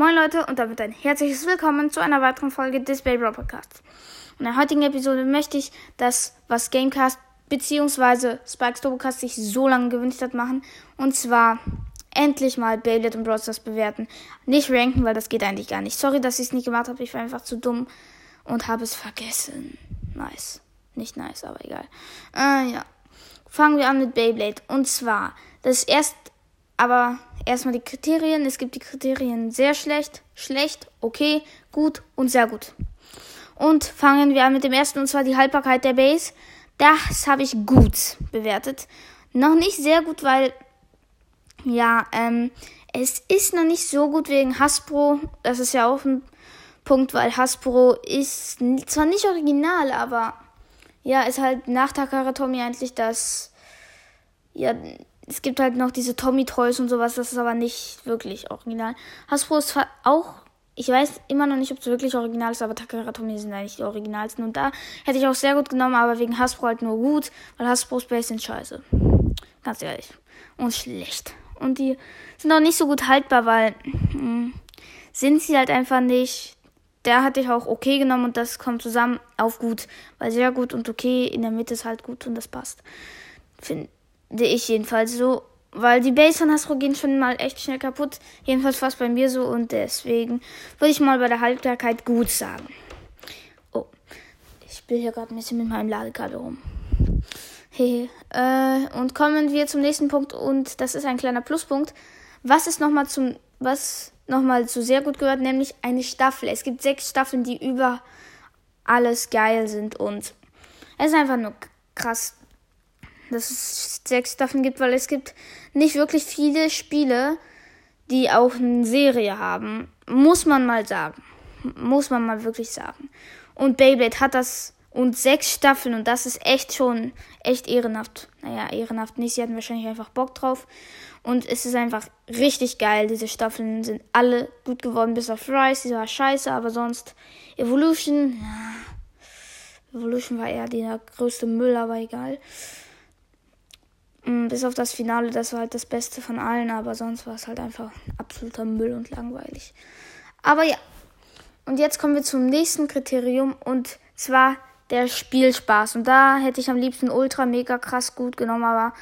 Moin Leute und damit ein herzliches Willkommen zu einer weiteren Folge des Baby Podcasts. In der heutigen Episode möchte ich das, was Gamecast bzw. Spikes Dobocast sich so lange gewünscht hat, machen. Und zwar endlich mal Beyblade und Brawl Stars bewerten. Nicht ranken, weil das geht eigentlich gar nicht. Sorry, dass ich es nicht gemacht habe. Ich war einfach zu dumm und habe es vergessen. Nice. Nicht nice, aber egal. Äh, ja. Fangen wir an mit Beyblade. Und zwar, das erste aber erstmal die Kriterien. Es gibt die Kriterien sehr schlecht, schlecht, okay, gut und sehr gut. Und fangen wir an mit dem ersten, und zwar die Haltbarkeit der Base. Das habe ich gut bewertet. Noch nicht sehr gut, weil, ja, ähm, es ist noch nicht so gut wegen Hasbro. Das ist ja auch ein Punkt, weil Hasbro ist zwar nicht original, aber ja, ist halt nach Takara Tommy eigentlich das, ja, es gibt halt noch diese Tommy Toys und sowas, das ist aber nicht wirklich original. Hasbro ist auch, ich weiß immer noch nicht, ob es wirklich original ist, aber Takara Tommy sind eigentlich die originalsten. Und da hätte ich auch sehr gut genommen, aber wegen Hasbro halt nur gut, weil Hasbro Space sind scheiße. Ganz ehrlich. Und schlecht. Und die sind auch nicht so gut haltbar, weil mh, hm, sind sie halt einfach nicht. Der hatte ich auch okay genommen und das kommt zusammen auf gut. Weil sehr gut und okay in der Mitte ist halt gut und das passt. Finde ich jedenfalls so. Weil die Base von Hasbro gehen schon mal echt schnell kaputt. Jedenfalls fast bei mir so. Und deswegen würde ich mal bei der Haltbarkeit gut sagen. Oh. Ich spiele hier gerade ein bisschen mit meinem Ladekabel rum. Hehe. äh, und kommen wir zum nächsten Punkt. Und das ist ein kleiner Pluspunkt. Was ist nochmal zum. Was nochmal zu sehr gut gehört, nämlich eine Staffel. Es gibt sechs Staffeln, die über alles geil sind. Und es ist einfach nur krass dass es sechs Staffeln gibt, weil es gibt nicht wirklich viele Spiele, die auch eine Serie haben. Muss man mal sagen. Muss man mal wirklich sagen. Und Beyblade hat das und sechs Staffeln und das ist echt schon echt ehrenhaft. Naja, ehrenhaft nicht. Sie hatten wahrscheinlich einfach Bock drauf. Und es ist einfach richtig geil. Diese Staffeln sind alle gut geworden, bis auf Rise. Die war scheiße, aber sonst Evolution. Ja. Evolution war eher der größte Müll, aber egal. Mm, bis auf das Finale, das war halt das Beste von allen, aber sonst war es halt einfach absoluter Müll und langweilig. Aber ja. Und jetzt kommen wir zum nächsten Kriterium und zwar der Spielspaß. Und da hätte ich am liebsten ultra mega krass gut genommen, aber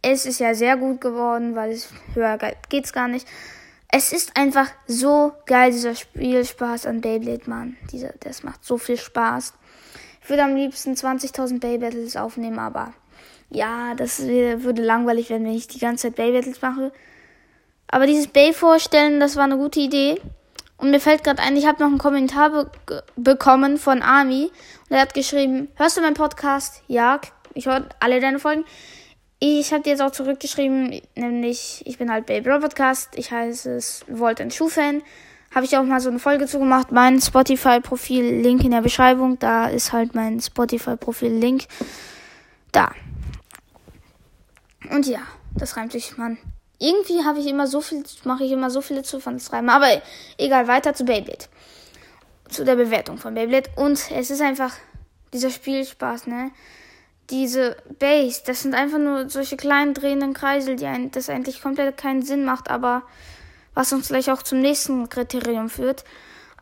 es ist ja sehr gut geworden, weil es höher geht's gar nicht. Es ist einfach so geil, dieser Spielspaß an Beyblade, Mann. Dieser, das macht so viel Spaß. Ich würde am liebsten 20.000 Beybattles aufnehmen, aber ja, das würde langweilig werden, wenn ich die ganze Zeit Bay-Battles mache. Aber dieses Bay vorstellen, das war eine gute Idee. Und mir fällt gerade ein, ich habe noch einen Kommentar be bekommen von Ami. Und er hat geschrieben, hörst du meinen Podcast? Ja, ich höre alle deine Folgen. Ich habe dir jetzt auch zurückgeschrieben, nämlich, ich bin halt Baby Podcast. Ich heiße es Volt ein Schuhfan. Habe ich auch mal so eine Folge zugemacht. Mein Spotify-Profil, Link in der Beschreibung. Da ist halt mein Spotify-Profil-Link. Da. Und ja, das reimt sich, Mann. Irgendwie habe ich immer so viel, mache ich immer so viele Zufallsreimen. Aber egal, weiter zu Beyblade. Zu der Bewertung von Beyblade. Und es ist einfach dieser Spielspaß, ne? Diese Base, das sind einfach nur solche kleinen drehenden Kreisel, die ein, das eigentlich komplett keinen Sinn macht, aber was uns gleich auch zum nächsten Kriterium führt.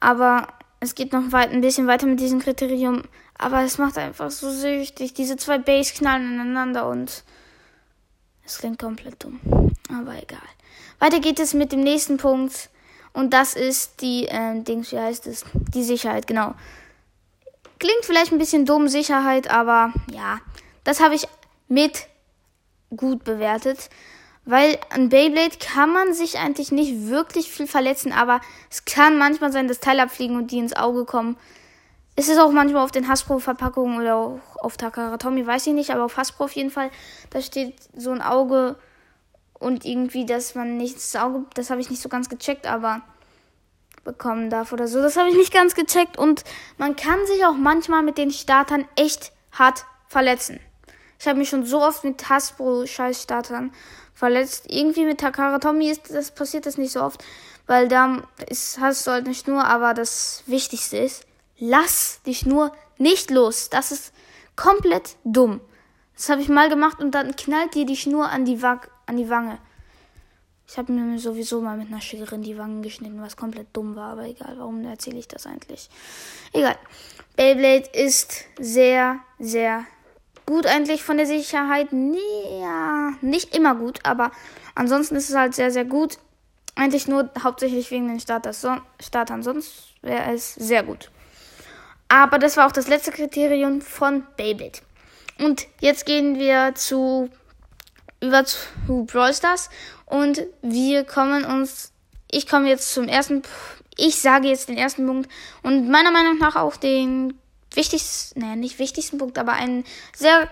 Aber es geht noch weit, ein bisschen weiter mit diesem Kriterium. Aber es macht einfach so süchtig. Diese zwei Base knallen aneinander und es klingt komplett dumm. Aber egal. Weiter geht es mit dem nächsten Punkt. Und das ist die, äh, Dings, wie heißt es? Die Sicherheit, genau. Klingt vielleicht ein bisschen dumm, Sicherheit, aber ja. Das habe ich mit gut bewertet. Weil an Beyblade kann man sich eigentlich nicht wirklich viel verletzen, aber es kann manchmal sein, dass Teile abfliegen und die ins Auge kommen. Es ist auch manchmal auf den Hasbro-Verpackungen oder auch auf Takara Tommy, weiß ich nicht, aber auf Hasbro auf jeden Fall, da steht so ein Auge und irgendwie, dass man nicht das Auge, das habe ich nicht so ganz gecheckt, aber bekommen darf oder so. Das habe ich nicht ganz gecheckt und man kann sich auch manchmal mit den Startern echt hart verletzen. Ich habe mich schon so oft mit Hasbro-Scheiß-Startern verletzt. Irgendwie mit Takara Tommy ist das passiert das nicht so oft, weil da ist, hast du halt eine Schnur, aber das Wichtigste ist, Lass dich nur nicht los. Das ist komplett dumm. Das habe ich mal gemacht und dann knallt dir die Schnur an die, Wa an die Wange. Ich habe mir sowieso mal mit einer Schere die Wangen geschnitten, was komplett dumm war, aber egal, warum erzähle ich das eigentlich? Egal. Beyblade ist sehr, sehr gut eigentlich von der Sicherheit. Nee, ja, nicht immer gut, aber ansonsten ist es halt sehr, sehr gut. Eigentlich nur hauptsächlich wegen den Startern, sonst wäre es sehr gut. Aber das war auch das letzte Kriterium von Beyblade. Und jetzt gehen wir zu über zu Brawl Stars und wir kommen uns ich komme jetzt zum ersten ich sage jetzt den ersten Punkt und meiner Meinung nach auch den wichtigsten, naja, nicht wichtigsten Punkt, aber einen sehr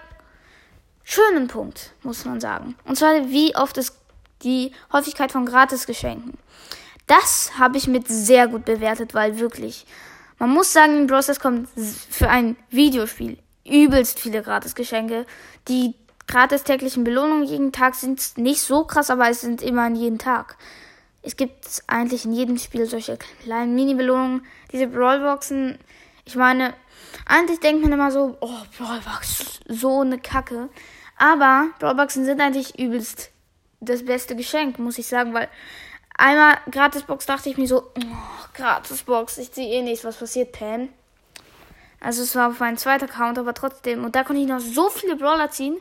schönen Punkt, muss man sagen. Und zwar, wie oft ist die Häufigkeit von Gratisgeschenken. Das habe ich mit sehr gut bewertet, weil wirklich, man muss sagen, in Stars kommt für ein Videospiel übelst viele Gratisgeschenke. Die gratis täglichen Belohnungen jeden Tag sind nicht so krass, aber es sind immer an jeden Tag. Es gibt eigentlich in jedem Spiel solche kleinen Mini-Belohnungen. Diese Brawlboxen, ich meine, eigentlich denkt man immer so, oh, Brawlbox, so eine Kacke. Aber Brawlboxen sind eigentlich übelst das beste Geschenk, muss ich sagen, weil einmal Gratisbox dachte ich mir so, oh, Gratisbox, ich sehe eh nichts, was passiert, Pam. Also es war auf meinem zweiten Account, aber trotzdem. Und da konnte ich noch so viele Brawler ziehen.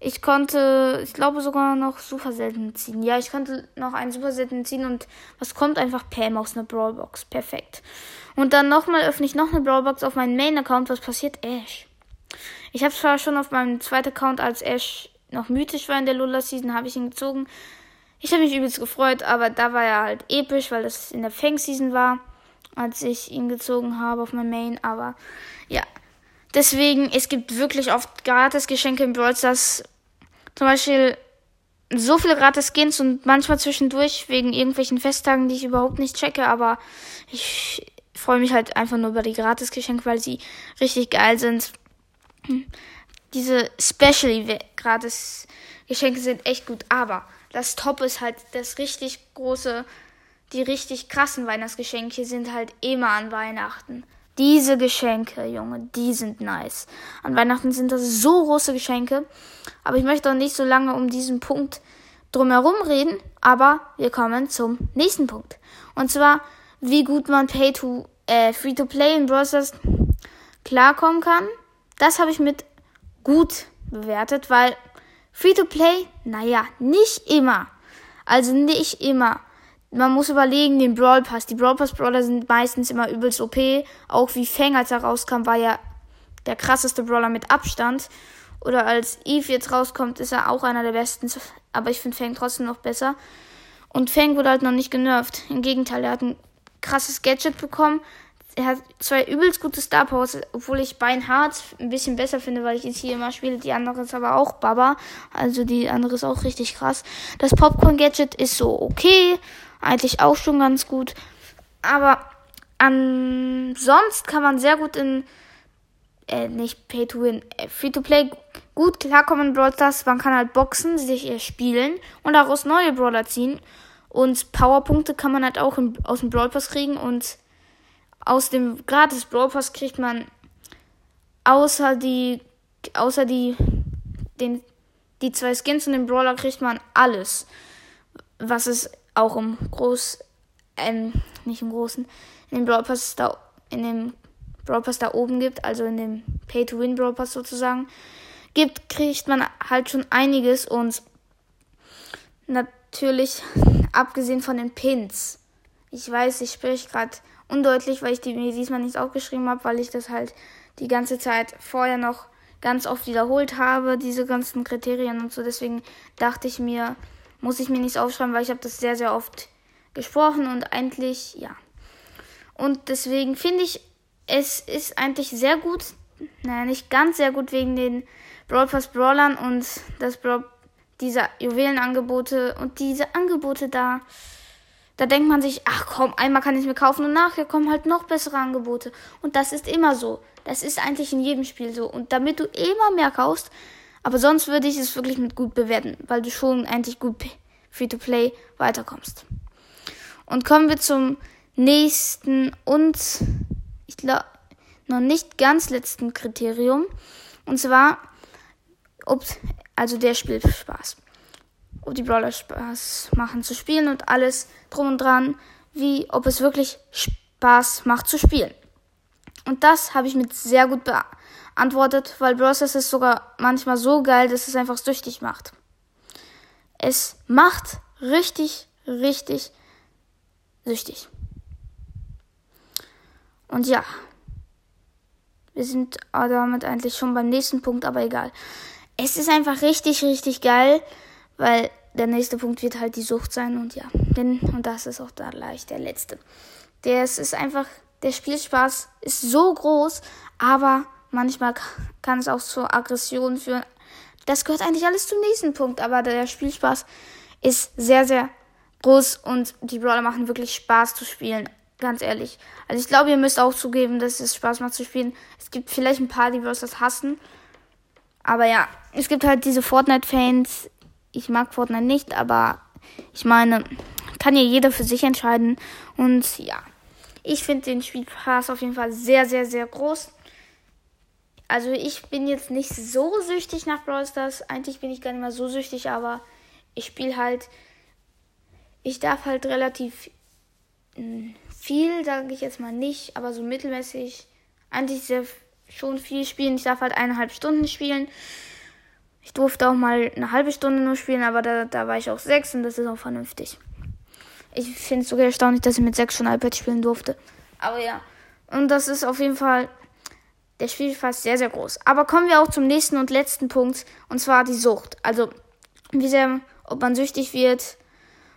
Ich konnte, ich glaube sogar noch super selten ziehen. Ja, ich konnte noch einen super selten ziehen und was kommt einfach Pam aus einer Brawlbox. Perfekt. Und dann nochmal öffne ich noch eine Brawlbox auf meinen Main-Account. Was passiert? Ash. Ich habe zwar schon auf meinem zweiten Account, als Ash noch mythisch war in der Lula-Season, habe ich ihn gezogen. Ich habe mich übelst gefreut, aber da war er halt episch, weil das in der Fang-Season war als ich ihn gezogen habe auf mein Main. Aber ja, deswegen, es gibt wirklich oft Gratis-Geschenke im Brawl Stars. Zum Beispiel so viele Gratis-Skins und manchmal zwischendurch wegen irgendwelchen Festtagen, die ich überhaupt nicht checke. Aber ich freue mich halt einfach nur über die Gratis-Geschenke, weil sie richtig geil sind. Diese Special-Gratis-Geschenke sind echt gut. Aber das Top ist halt das richtig große die richtig krassen Weihnachtsgeschenke sind halt immer an Weihnachten. Diese Geschenke, Junge, die sind nice. An Weihnachten sind das so große Geschenke. Aber ich möchte auch nicht so lange um diesen Punkt drumherum reden. Aber wir kommen zum nächsten Punkt. Und zwar, wie gut man Pay to, äh, Free to Play in Brawl klarkommen kann. Das habe ich mit gut bewertet, weil Free to Play, naja, nicht immer. Also nicht immer man muss überlegen, den Brawl Pass. Die Brawl Pass Brawler sind meistens immer übelst OP. Auch wie Fang, als er rauskam, war ja der krasseste Brawler mit Abstand. Oder als Eve jetzt rauskommt, ist er auch einer der besten. Aber ich finde Fang trotzdem noch besser. Und Fang wurde halt noch nicht genervt. Im Gegenteil, er hat ein krasses Gadget bekommen. Er hat zwei übelst gute Star Powers, obwohl ich Beinhard ein bisschen besser finde, weil ich es hier immer spiele. Die andere ist aber auch Baba. Also die andere ist auch richtig krass. Das Popcorn Gadget ist so okay eigentlich auch schon ganz gut. Aber ansonsten kann man sehr gut in äh, nicht Pay to Win, äh, Free to Play gut klarkommen in Brawl. Man kann halt boxen, sich äh, spielen und daraus neue Brawler ziehen. Und Powerpunkte kann man halt auch im, aus dem Brawl Pass kriegen und aus dem gratis Brawl Pass kriegt man außer die außer die den die zwei Skins und den Brawler kriegt man alles, was es auch im Groß, ähm, nicht im Großen, in dem Brawl Pass da, in dem Brawl Pass da oben gibt, also in dem Pay to Win Brawl Pass sozusagen, gibt, kriegt man halt schon einiges und natürlich abgesehen von den Pins. Ich weiß, ich spreche gerade undeutlich, weil ich die mir diesmal nicht aufgeschrieben habe, weil ich das halt die ganze Zeit vorher noch ganz oft wiederholt habe, diese ganzen Kriterien und so. Deswegen dachte ich mir, muss ich mir nichts aufschreiben, weil ich habe das sehr, sehr oft gesprochen und eigentlich, ja. Und deswegen finde ich, es ist eigentlich sehr gut, naja, nicht ganz sehr gut wegen den Brawl Pass Brawlern und das Brawl, dieser Juwelenangebote und diese Angebote da. Da denkt man sich, ach komm, einmal kann ich mir kaufen und nachher kommen halt noch bessere Angebote. Und das ist immer so. Das ist eigentlich in jedem Spiel so. Und damit du immer mehr kaufst, aber sonst würde ich es wirklich mit gut bewerten, weil du schon eigentlich gut Free-to-Play weiterkommst. Und kommen wir zum nächsten und ich glaube noch nicht ganz letzten Kriterium. Und zwar, ob, also der Spielspaß. Ob die Brawler Spaß machen zu spielen und alles drum und dran, wie ob es wirklich Spaß macht zu spielen. Und das habe ich mit sehr gut beantwortet, weil Brawl ist sogar manchmal so geil, dass es einfach süchtig macht. Es macht richtig, richtig süchtig. Und ja, wir sind damit eigentlich schon beim nächsten Punkt, aber egal. Es ist einfach richtig, richtig geil, weil der nächste Punkt wird halt die Sucht sein und ja, denn, und das ist auch da leicht der letzte. Der ist einfach, der Spielspaß ist so groß, aber manchmal kann es auch zur Aggression führen. Das gehört eigentlich alles zum nächsten Punkt, aber der Spielspaß ist sehr, sehr groß und die Brawler machen wirklich Spaß zu spielen. Ganz ehrlich. Also ich glaube, ihr müsst auch zugeben, dass es Spaß macht zu spielen. Es gibt vielleicht ein paar, die das hassen. Aber ja, es gibt halt diese Fortnite-Fans. Ich mag Fortnite nicht, aber ich meine, kann ja jeder für sich entscheiden. Und ja, ich finde den Spielspaß auf jeden Fall sehr, sehr, sehr groß. Also ich bin jetzt nicht so süchtig nach Brawl Stars. Eigentlich bin ich gar nicht mehr so süchtig, aber ich spiele halt. Ich darf halt relativ hm, viel, sage ich jetzt mal nicht, aber so mittelmäßig. Eigentlich sehr schon viel spielen. Ich darf halt eineinhalb Stunden spielen. Ich durfte auch mal eine halbe Stunde nur spielen, aber da, da war ich auch sechs und das ist auch vernünftig. Ich finde es sogar erstaunlich, dass ich mit sechs schon iPad spielen durfte. Aber ja. Und das ist auf jeden Fall der Spielspaß sehr, sehr groß. Aber kommen wir auch zum nächsten und letzten Punkt. Und zwar die Sucht. Also, wie sehr, ob man süchtig wird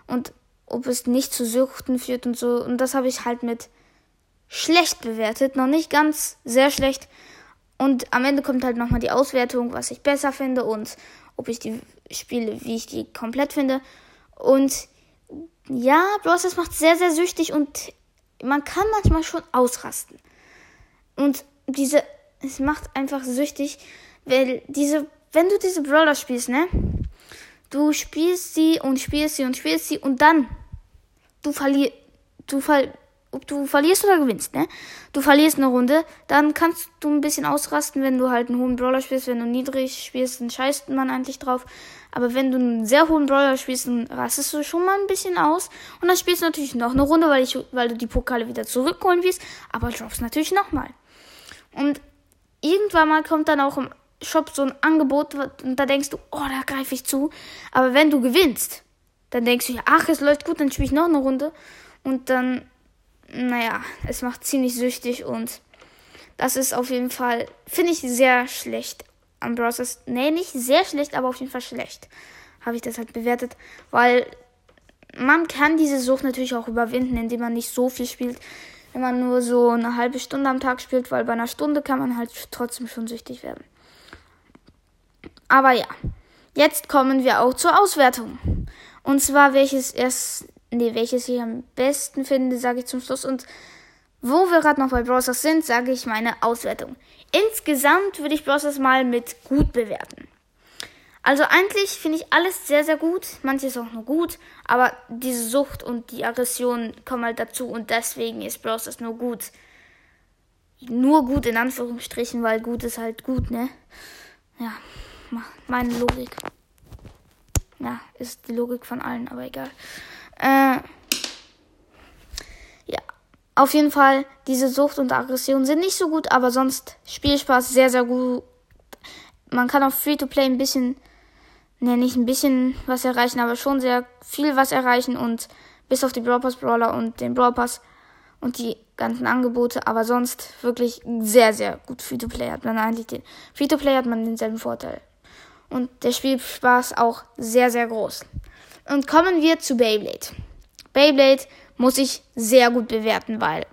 und ob es nicht zu Suchten führt und so. Und das habe ich halt mit schlecht bewertet. Noch nicht ganz sehr schlecht. Und am Ende kommt halt nochmal die Auswertung, was ich besser finde und ob ich die Spiele, wie ich die komplett finde. Und ja, Bros. das macht sehr, sehr süchtig und man kann manchmal schon ausrasten. Und diese, es macht einfach süchtig, weil diese, wenn du diese Brawler spielst, ne? Du spielst sie und spielst sie und spielst sie und dann du verlierst, du fall, ob du verlierst oder gewinnst, ne? Du verlierst eine Runde, dann kannst du ein bisschen ausrasten, wenn du halt einen hohen Brawler spielst. Wenn du niedrig spielst, dann scheißt man eigentlich drauf. Aber wenn du einen sehr hohen Brawler spielst, dann rastest du schon mal ein bisschen aus. Und dann spielst du natürlich noch eine Runde, weil, ich, weil du die Pokale wieder zurückholen willst. Aber droppst natürlich nochmal. Und irgendwann mal kommt dann auch im Shop so ein Angebot und da denkst du, oh, da greife ich zu. Aber wenn du gewinnst, dann denkst du, ach, es läuft gut, dann spiele ich noch eine Runde. Und dann, naja, es macht ziemlich süchtig und das ist auf jeden Fall, finde ich sehr schlecht am Browsers. Nee, nicht sehr schlecht, aber auf jeden Fall schlecht. Habe ich das halt bewertet, weil man kann diese Sucht natürlich auch überwinden, indem man nicht so viel spielt. Wenn man nur so eine halbe Stunde am Tag spielt, weil bei einer Stunde kann man halt trotzdem schon süchtig werden. Aber ja, jetzt kommen wir auch zur Auswertung. Und zwar welches erst, nee, welches ich am besten finde, sage ich zum Schluss. Und wo wir gerade noch bei Browsers sind, sage ich meine Auswertung. Insgesamt würde ich Browsers mal mit gut bewerten. Also eigentlich finde ich alles sehr, sehr gut. Manches auch nur gut. Aber diese Sucht und die Aggression kommen halt dazu. Und deswegen ist Browsers nur gut. Nur gut in Anführungsstrichen, weil gut ist halt gut, ne? Ja, meine Logik. Ja, ist die Logik von allen, aber egal. Äh, ja, auf jeden Fall, diese Sucht und Aggression sind nicht so gut, aber sonst Spielspaß sehr, sehr gut. Man kann auf Free-to-Play ein bisschen, ne, nicht ein bisschen was erreichen, aber schon sehr viel was erreichen und bis auf die Brawl Pass Brawler und den Brawl Pass und die ganzen Angebote, aber sonst wirklich sehr, sehr gut Free-to-Play hat man eigentlich den, Free-to-Play hat man denselben Vorteil und der Spielspaß auch sehr, sehr groß. Und kommen wir zu Beyblade. Beyblade muss ich sehr gut bewerten, weil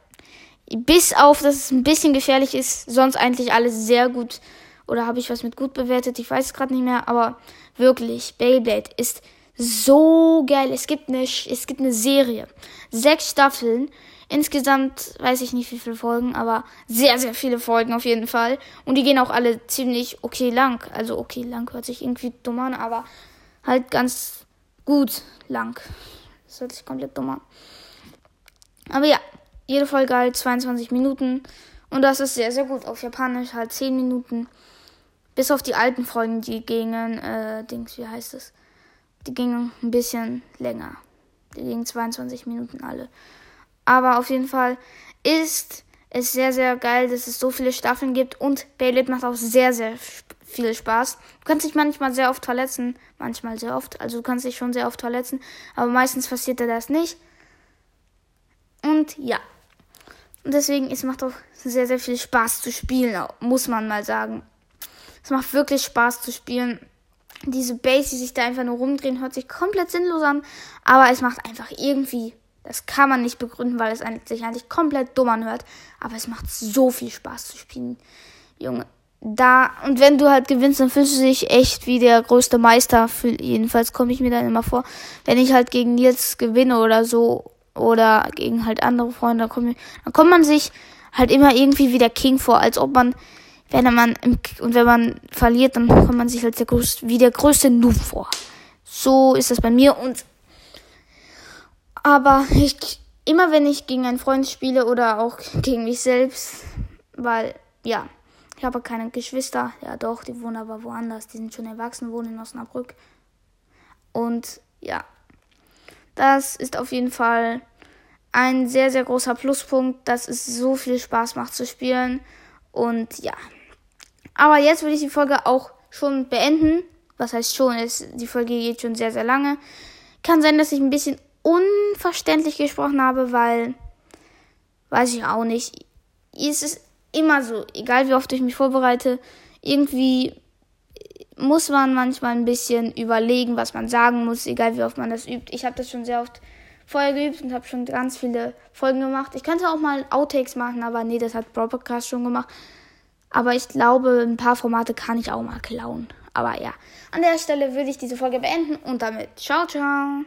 bis auf, dass es ein bisschen gefährlich ist, sonst eigentlich alles sehr gut. Oder habe ich was mit gut bewertet? Ich weiß es gerade nicht mehr, aber wirklich, Beyblade ist so geil. Es gibt eine, es gibt eine Serie. Sechs Staffeln Insgesamt weiß ich nicht wie viele Folgen, aber sehr, sehr viele Folgen auf jeden Fall. Und die gehen auch alle ziemlich okay lang. Also okay lang hört sich irgendwie dumm an, aber halt ganz gut lang. Das hört sich komplett dumm an. Aber ja, jede Folge halt 22 Minuten. Und das ist sehr, sehr gut. Auf Japanisch halt 10 Minuten. Bis auf die alten Folgen, die gingen, äh, Dings, wie heißt es? die gingen ein bisschen länger. Die gingen 22 Minuten alle. Aber auf jeden Fall ist es sehr, sehr geil, dass es so viele Staffeln gibt und Beyblade macht auch sehr, sehr viel Spaß. Du kannst dich manchmal sehr oft verletzen, manchmal sehr oft, also du kannst dich schon sehr oft verletzen, aber meistens passiert dir das nicht. Und ja. Und deswegen, es macht auch sehr, sehr viel Spaß zu spielen, muss man mal sagen. Es macht wirklich Spaß zu spielen. Diese Base, die sich da einfach nur rumdrehen, hört sich komplett sinnlos an, aber es macht einfach irgendwie das kann man nicht begründen, weil es sich eigentlich komplett dumm anhört. Aber es macht so viel Spaß zu spielen. Junge, da, und wenn du halt gewinnst, dann fühlst du dich echt wie der größte Meister. Jedenfalls komme ich mir dann immer vor. Wenn ich halt gegen Nils gewinne oder so, oder gegen halt andere Freunde, dann, kommt, dann kommt man sich halt immer irgendwie wie der King vor, als ob man, wenn man, im, und wenn man verliert, dann kommt man sich halt der größte, wie der größte Noob vor. So ist das bei mir und aber ich, immer wenn ich gegen einen Freund spiele oder auch gegen mich selbst, weil, ja, ich habe keine Geschwister. Ja, doch, die wohnen aber woanders. Die sind schon erwachsen, wohnen in Osnabrück. Und ja, das ist auf jeden Fall ein sehr, sehr großer Pluspunkt, dass es so viel Spaß macht zu spielen. Und ja. Aber jetzt würde ich die Folge auch schon beenden. Was heißt schon? Es, die Folge geht schon sehr, sehr lange. Kann sein, dass ich ein bisschen unverständlich gesprochen habe, weil, weiß ich auch nicht, es ist immer so, egal wie oft ich mich vorbereite, irgendwie muss man manchmal ein bisschen überlegen, was man sagen muss, egal wie oft man das übt. Ich habe das schon sehr oft vorher geübt und habe schon ganz viele Folgen gemacht. Ich könnte auch mal Outtakes machen, aber nee, das hat Broadcast schon gemacht. Aber ich glaube, ein paar Formate kann ich auch mal klauen. Aber ja, an der Stelle würde ich diese Folge beenden und damit ciao, ciao.